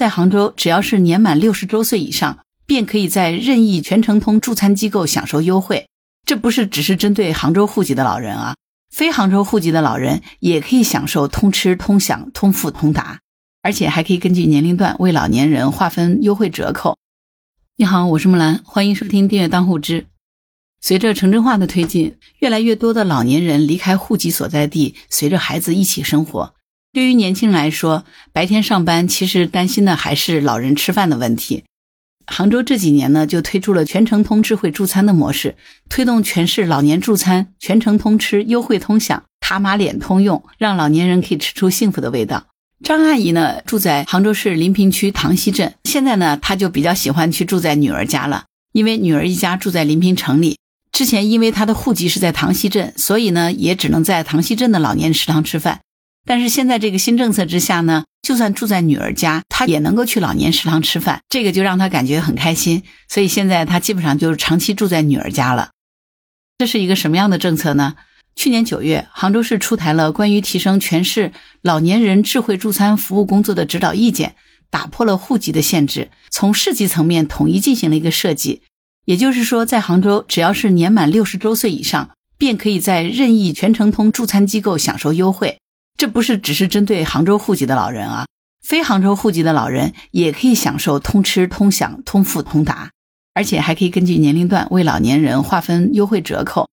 在杭州，只要是年满六十周岁以上，便可以在任意全程通助餐机构享受优惠。这不是只是针对杭州户籍的老人啊，非杭州户籍的老人也可以享受通吃、通享、通付、通达，而且还可以根据年龄段为老年人划分优惠折扣。你好，我是木兰，欢迎收听订阅当户知。随着城镇化的推进，越来越多的老年人离开户籍所在地，随着孩子一起生活。对于年轻人来说，白天上班其实担心的还是老人吃饭的问题。杭州这几年呢，就推出了全程通智慧助餐的模式，推动全市老年助餐全程通吃、优惠通享、塔玛脸通用，让老年人可以吃出幸福的味道。张阿姨呢，住在杭州市临平区塘溪镇，现在呢，她就比较喜欢去住在女儿家了，因为女儿一家住在临平城里。之前因为她的户籍是在塘溪镇，所以呢，也只能在塘溪镇的老年食堂吃饭。但是现在这个新政策之下呢，就算住在女儿家，他也能够去老年食堂吃饭，这个就让他感觉很开心。所以现在他基本上就是长期住在女儿家了。这是一个什么样的政策呢？去年九月，杭州市出台了关于提升全市老年人智慧助餐服务工作的指导意见，打破了户籍的限制，从市级层面统一进行了一个设计。也就是说，在杭州，只要是年满六十周岁以上，便可以在任意全程通助餐机构享受优惠。这不是只是针对杭州户籍的老人啊，非杭州户籍的老人也可以享受通吃、通享、通付、通达，而且还可以根据年龄段为老年人划分优惠折扣。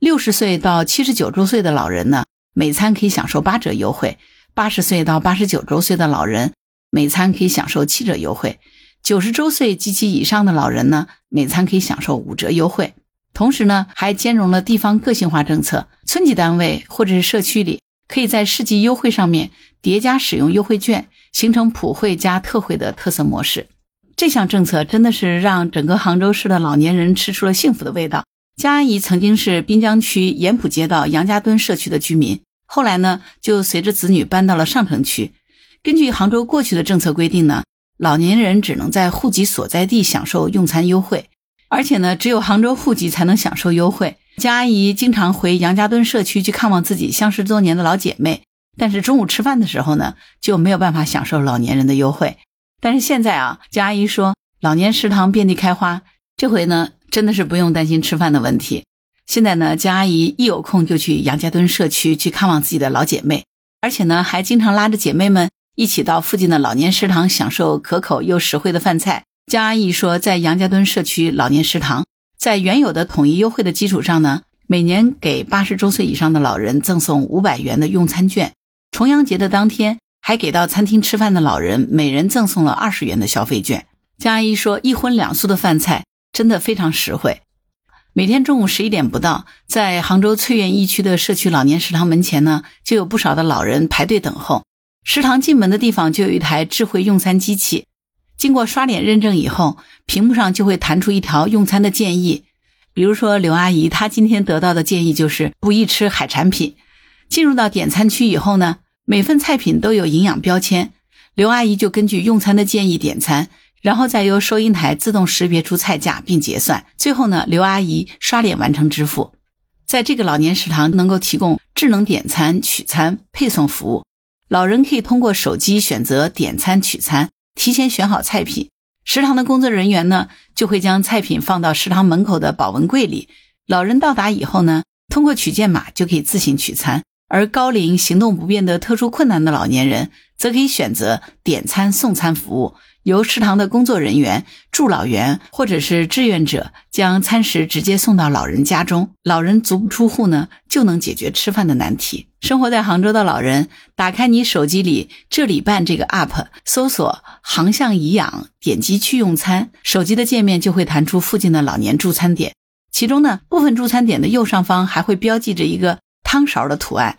六十岁到七十九周岁的老人呢，每餐可以享受八折优惠；八十岁到八十九周岁的老人，每餐可以享受七折优惠；九十周岁及其以上的老人呢，每餐可以享受五折优惠。同时呢，还兼容了地方个性化政策，村级单位或者是社区里。可以在市级优惠上面叠加使用优惠券，形成普惠加特惠的特色模式。这项政策真的是让整个杭州市的老年人吃出了幸福的味道。江阿姨曾经是滨江区盐浦街道杨家墩社区的居民，后来呢就随着子女搬到了上城区。根据杭州过去的政策规定呢，老年人只能在户籍所在地享受用餐优惠，而且呢只有杭州户籍才能享受优惠。江阿姨经常回杨家墩社区去看望自己相识多年的老姐妹，但是中午吃饭的时候呢，就没有办法享受老年人的优惠。但是现在啊，江阿姨说老年食堂遍地开花，这回呢，真的是不用担心吃饭的问题。现在呢，江阿姨一有空就去杨家墩社区去看望自己的老姐妹，而且呢，还经常拉着姐妹们一起到附近的老年食堂享受可口又实惠的饭菜。江阿姨说，在杨家墩社区老年食堂。在原有的统一优惠的基础上呢，每年给八十周岁以上的老人赠送五百元的用餐券。重阳节的当天，还给到餐厅吃饭的老人每人赠送了二十元的消费券。江阿姨说，一荤两素的饭菜真的非常实惠。每天中午十一点不到，在杭州翠苑一区的社区老年食堂门前呢，就有不少的老人排队等候。食堂进门的地方就有一台智慧用餐机器。经过刷脸认证以后，屏幕上就会弹出一条用餐的建议。比如说刘阿姨，她今天得到的建议就是不宜吃海产品。进入到点餐区以后呢，每份菜品都有营养标签，刘阿姨就根据用餐的建议点餐，然后再由收银台自动识别出菜价并结算。最后呢，刘阿姨刷脸完成支付。在这个老年食堂能够提供智能点餐、取餐、配送服务，老人可以通过手机选择点餐、取餐。提前选好菜品，食堂的工作人员呢就会将菜品放到食堂门口的保温柜里。老人到达以后呢，通过取件码就可以自行取餐。而高龄、行动不便的特殊困难的老年人，则可以选择点餐送餐服务。由食堂的工作人员、助老员或者是志愿者将餐食直接送到老人家中，老人足不出户呢，就能解决吃饭的难题。生活在杭州的老人，打开你手机里这里办这个 app，搜索“航向颐养”，点击去用餐，手机的界面就会弹出附近的老年助餐点。其中呢，部分助餐点的右上方还会标记着一个汤勺的图案，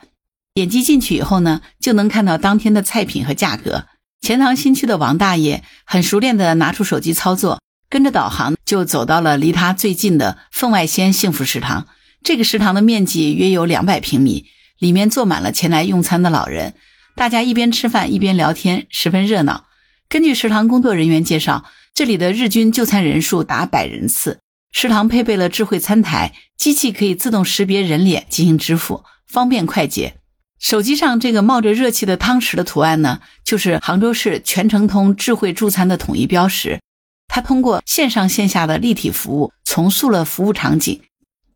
点击进去以后呢，就能看到当天的菜品和价格。钱塘新区的王大爷很熟练地拿出手机操作，跟着导航就走到了离他最近的凤外仙幸福食堂。这个食堂的面积约有两百平米，里面坐满了前来用餐的老人，大家一边吃饭一边聊天，十分热闹。根据食堂工作人员介绍，这里的日均就餐人数达百人次。食堂配备了智慧餐台，机器可以自动识别人脸进行支付，方便快捷。手机上这个冒着热气的汤匙的图案呢，就是杭州市全程通智慧助餐的统一标识。它通过线上线下的立体服务，重塑了服务场景。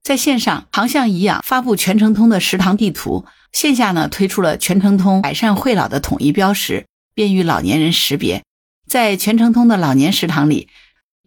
在线上，航向颐养发布全程通的食堂地图；线下呢，推出了全程通百善惠老的统一标识，便于老年人识别。在全程通的老年食堂里，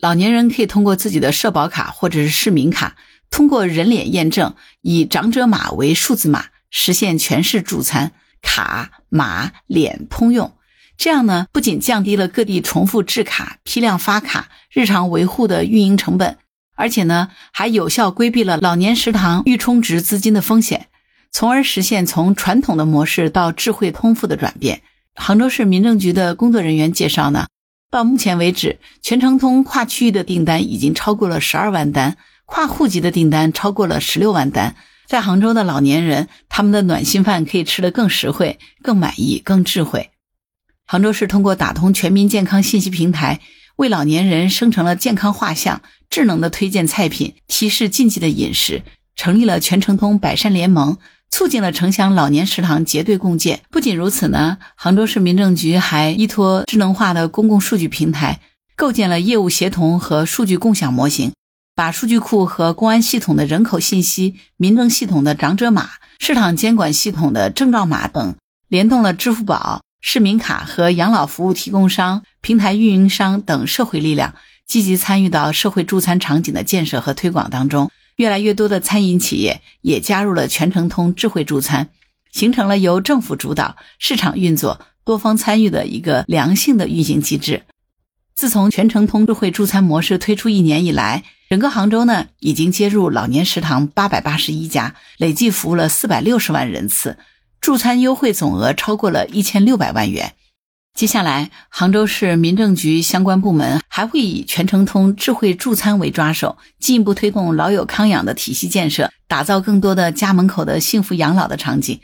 老年人可以通过自己的社保卡或者是市民卡，通过人脸验证，以长者码为数字码。实现全市助餐卡码脸通用，这样呢，不仅降低了各地重复制卡、批量发卡、日常维护的运营成本，而且呢，还有效规避了老年食堂预充值资金的风险，从而实现从传统的模式到智慧通付的转变。杭州市民政局的工作人员介绍呢，到目前为止，全程通跨区域的订单已经超过了十二万单，跨户籍的订单超过了十六万单。在杭州的老年人，他们的暖心饭可以吃得更实惠、更满意、更智慧。杭州市通过打通全民健康信息平台，为老年人生成了健康画像，智能的推荐菜品，提示禁忌的饮食，成立了全城通百善联盟，促进了城乡老年食堂结对共建。不仅如此呢，杭州市民政局还依托智能化的公共数据平台，构建了业务协同和数据共享模型。把数据库和公安系统的人口信息、民政系统的长者码、市场监管系统的证照码等，联动了支付宝、市民卡和养老服务提供商、平台运营商等社会力量，积极参与到社会助餐场景的建设和推广当中。越来越多的餐饮企业也加入了全程通智慧助餐，形成了由政府主导、市场运作、多方参与的一个良性的运行机制。自从全程通智慧助餐模式推出一年以来，整个杭州呢，已经接入老年食堂八百八十一家，累计服务了四百六十万人次，助餐优惠总额超过了一千六百万元。接下来，杭州市民政局相关部门还会以全程通智慧助餐为抓手，进一步推动老友康养的体系建设，打造更多的家门口的幸福养老的场景。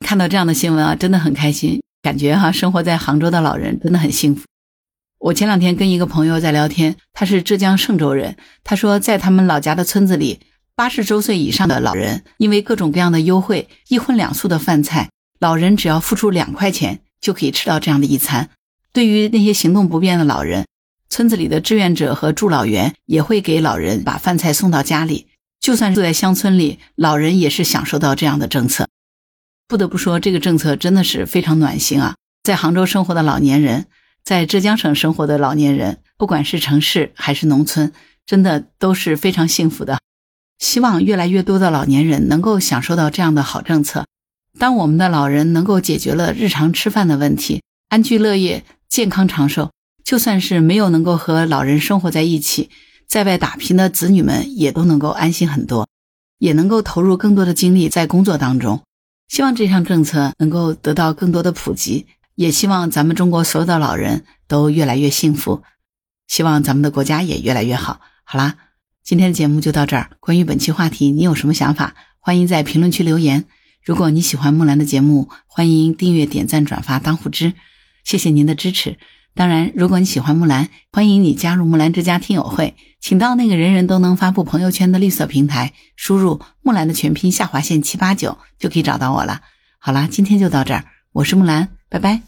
看到这样的新闻啊，真的很开心，感觉哈，生活在杭州的老人真的很幸福。我前两天跟一个朋友在聊天，他是浙江嵊州人。他说，在他们老家的村子里，八十周岁以上的老人，因为各种各样的优惠，一荤两素的饭菜，老人只要付出两块钱就可以吃到这样的一餐。对于那些行动不便的老人，村子里的志愿者和助老员也会给老人把饭菜送到家里。就算住在乡村里，老人也是享受到这样的政策。不得不说，这个政策真的是非常暖心啊！在杭州生活的老年人。在浙江省生活的老年人，不管是城市还是农村，真的都是非常幸福的。希望越来越多的老年人能够享受到这样的好政策。当我们的老人能够解决了日常吃饭的问题，安居乐业、健康长寿，就算是没有能够和老人生活在一起，在外打拼的子女们也都能够安心很多，也能够投入更多的精力在工作当中。希望这项政策能够得到更多的普及。也希望咱们中国所有的老人都越来越幸福，希望咱们的国家也越来越好。好啦，今天的节目就到这儿。关于本期话题，你有什么想法？欢迎在评论区留言。如果你喜欢木兰的节目，欢迎订阅、点赞、转发、当护知，谢谢您的支持。当然，如果你喜欢木兰，欢迎你加入木兰之家听友会，请到那个人人都能发布朋友圈的绿色平台，输入木兰的全拼下划线七八九就可以找到我了。好啦，今天就到这儿，我是木兰，拜拜。